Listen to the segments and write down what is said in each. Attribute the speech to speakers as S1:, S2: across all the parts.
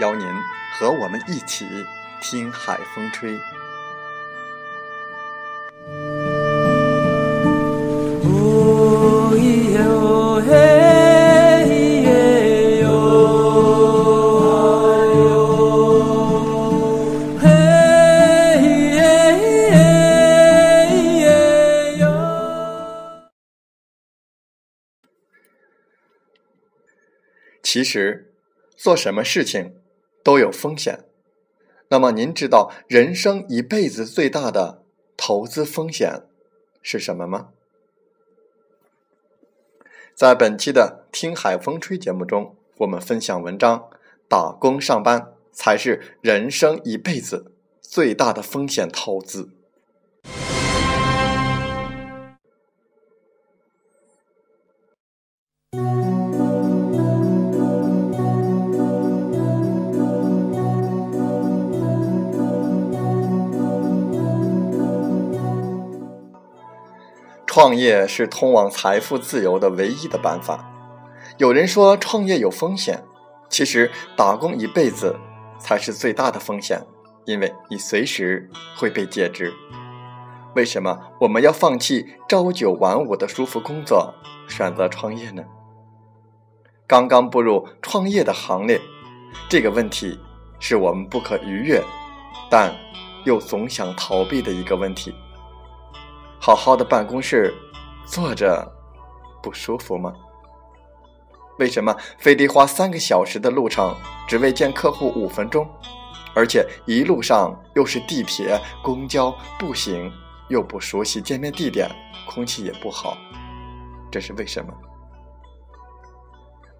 S1: 邀您和我们一起听海风吹。其实，做什么事情？都有风险，那么您知道人生一辈子最大的投资风险是什么吗？在本期的《听海风吹》节目中，我们分享文章：打工上班才是人生一辈子最大的风险投资。创业是通往财富自由的唯一的办法。有人说创业有风险，其实打工一辈子才是最大的风险，因为你随时会被解职。为什么我们要放弃朝九晚五的舒服工作，选择创业呢？刚刚步入创业的行列，这个问题是我们不可逾越，但又总想逃避的一个问题。好好的办公室坐着不舒服吗？为什么非得花三个小时的路程，只为见客户五分钟？而且一路上又是地铁、公交、步行，又不熟悉见面地点，空气也不好，这是为什么？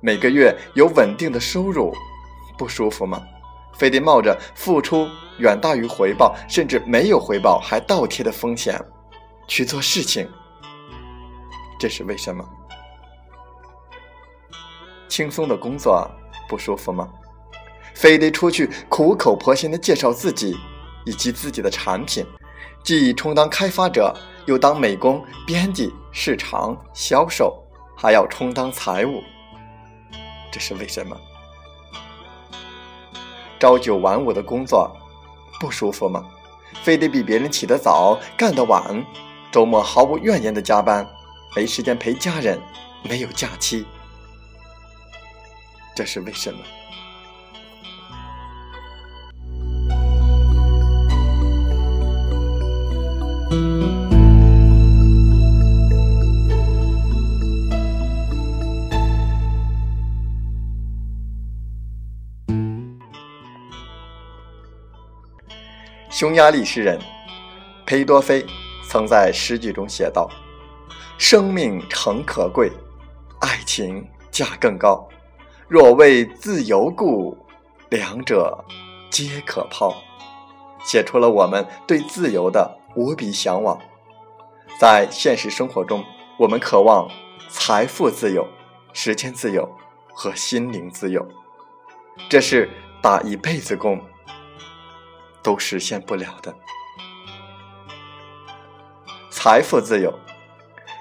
S1: 每个月有稳定的收入不舒服吗？非得冒着付出远大于回报，甚至没有回报还倒贴的风险？去做事情，这是为什么？轻松的工作不舒服吗？非得出去苦口婆心的介绍自己以及自己的产品，既充当开发者，又当美工、编辑、市场、销售，还要充当财务，这是为什么？朝九晚五的工作不舒服吗？非得比别人起得早，干得晚？周末毫无怨言的加班，没时间陪家人，没有假期，这是为什么？匈牙利诗人裴多菲。曾在诗句中写道：“生命诚可贵，爱情价更高。若为自由故，两者皆可抛。”写出了我们对自由的无比向往。在现实生活中，我们渴望财富自由、时间自由和心灵自由，这是打一辈子工都实现不了的。财富自由，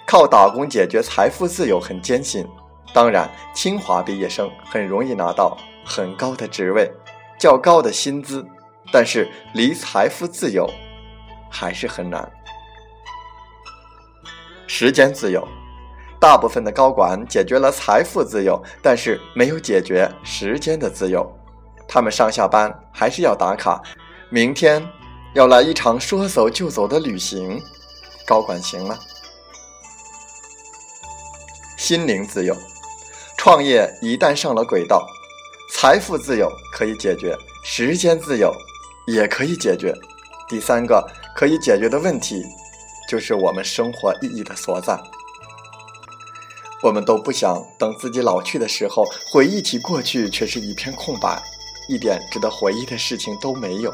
S1: 靠打工解决财富自由很艰辛。当然，清华毕业生很容易拿到很高的职位、较高的薪资，但是离财富自由还是很难。时间自由。大部分的高管解决了财富自由，但是没有解决时间的自由。他们上下班还是要打卡，明天要来一场说走就走的旅行。高管行吗？心灵自由，创业一旦上了轨道，财富自由可以解决，时间自由也可以解决。第三个可以解决的问题，就是我们生活意义的所在。我们都不想等自己老去的时候，回忆起过去却是一片空白，一点值得回忆的事情都没有。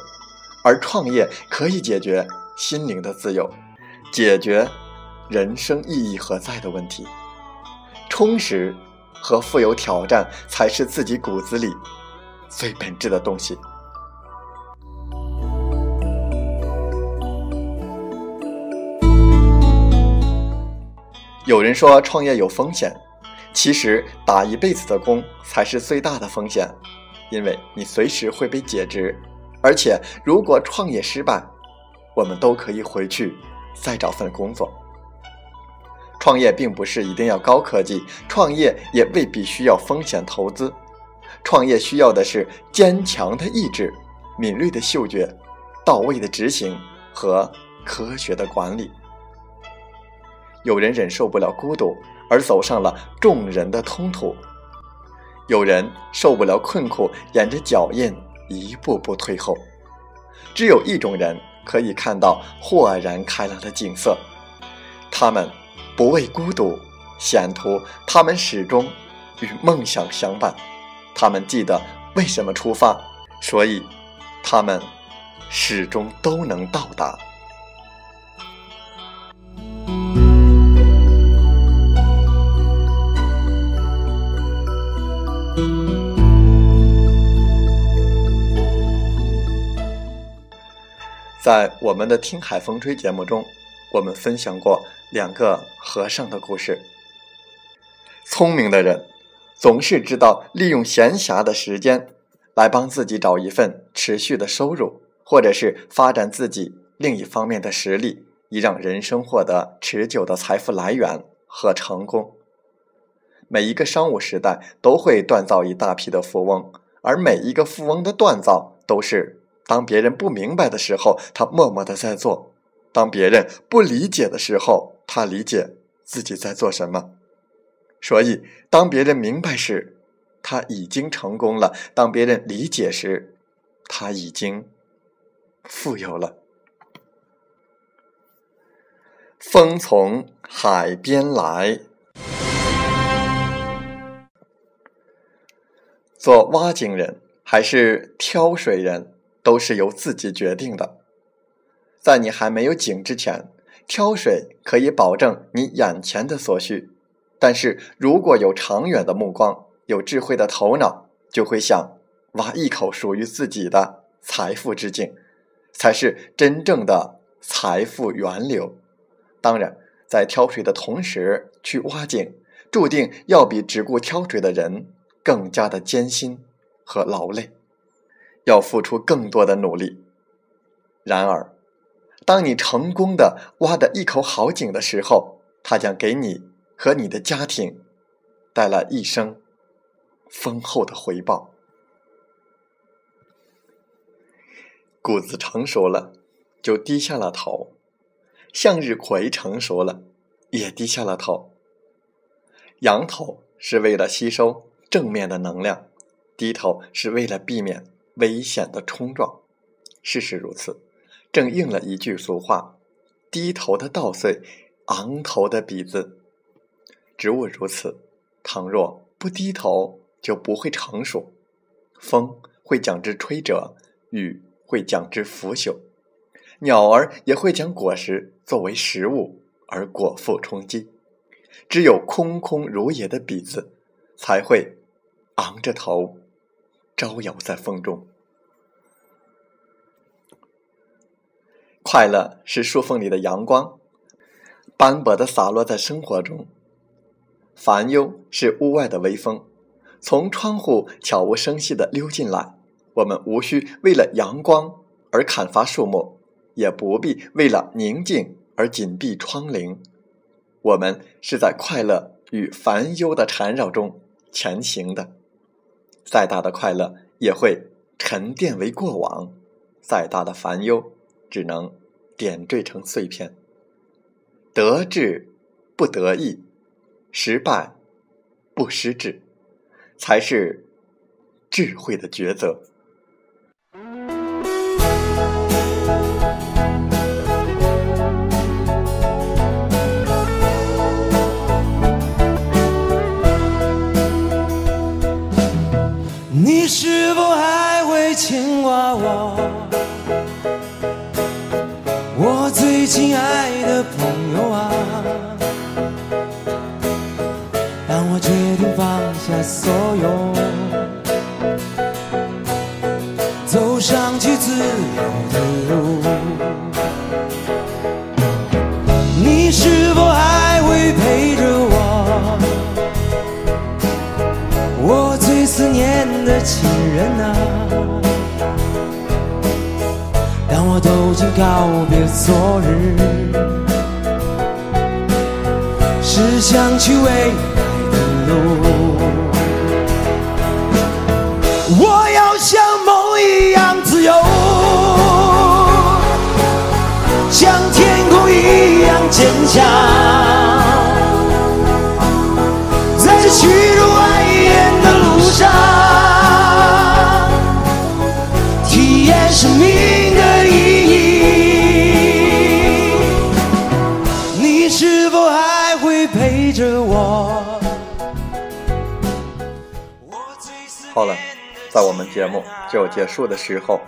S1: 而创业可以解决心灵的自由，解决人生意义何在的问题。充实和富有挑战才是自己骨子里最本质的东西。有人说创业有风险，其实打一辈子的工才是最大的风险，因为你随时会被解职，而且如果创业失败，我们都可以回去再找份工作。创业并不是一定要高科技，创业也未必需要风险投资，创业需要的是坚强的意志、敏锐的嗅觉、到位的执行和科学的管理。有人忍受不了孤独，而走上了众人的通途；有人受不了困苦，沿着脚印一步步退后。只有一种人可以看到豁然开朗的景色，他们不畏孤独、显图，他们始终与梦想相伴，他们记得为什么出发，所以他们始终都能到达。在我们的《听海风吹》节目中，我们分享过两个和尚的故事。聪明的人总是知道利用闲暇的时间来帮自己找一份持续的收入，或者是发展自己另一方面的实力，以让人生获得持久的财富来源和成功。每一个商务时代都会锻造一大批的富翁，而每一个富翁的锻造都是。当别人不明白的时候，他默默的在做；当别人不理解的时候，他理解自己在做什么。所以，当别人明白时，他已经成功了；当别人理解时，他已经富有了。风从海边来，做挖井人还是挑水人？都是由自己决定的。在你还没有井之前，挑水可以保证你眼前的所需；但是如果有长远的目光，有智慧的头脑，就会想挖一口属于自己的财富之井，才是真正的财富源流。当然，在挑水的同时去挖井，注定要比只顾挑水的人更加的艰辛和劳累。要付出更多的努力。然而，当你成功的挖的一口好井的时候，它将给你和你的家庭带来一生丰厚的回报。谷子成熟了，就低下了头；向日葵成熟了，也低下了头。仰头是为了吸收正面的能量，低头是为了避免。危险的冲撞，事实如此，正应了一句俗话：“低头的稻穗，昂头的鼻子。”植物如此，倘若不低头，就不会成熟。风会将之吹折，雨会将之腐朽，鸟儿也会将果实作为食物而果腹充饥。只有空空如也的鼻子，才会昂着头。招摇在风中，快乐是树缝里的阳光，斑驳的洒落在生活中；烦忧是屋外的微风，从窗户悄无声息的溜进来。我们无需为了阳光而砍伐树木，也不必为了宁静而紧闭窗棂。我们是在快乐与烦忧的缠绕中前行的。再大的快乐也会沉淀为过往，再大的烦忧只能点缀成碎片。得志不得意，失败不失志，才是智慧的抉择。
S2: 上去自由的路，你是否还会陪着我？我最思念的亲人啊！当我都经告别昨日，是想去为坚强，在去路蜿蜒的路上，体验生命的意义。你是否还会陪着我？
S1: 好了，在我们节目就结束的时候，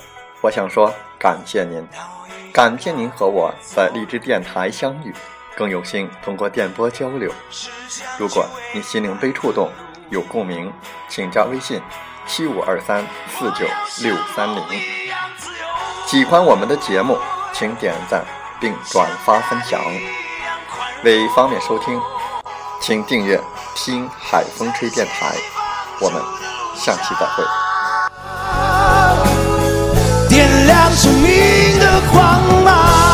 S1: 我想说感谢您，感谢您和我在荔枝电台相遇，更有幸通过电波交流。如果你心灵被触动，有共鸣，请加微信七五二三四九六三零。喜欢我们的节目，请点赞并转发分享。为方便收听，请订阅“听海风吹电台”。我们下期再会。
S2: 点亮的光芒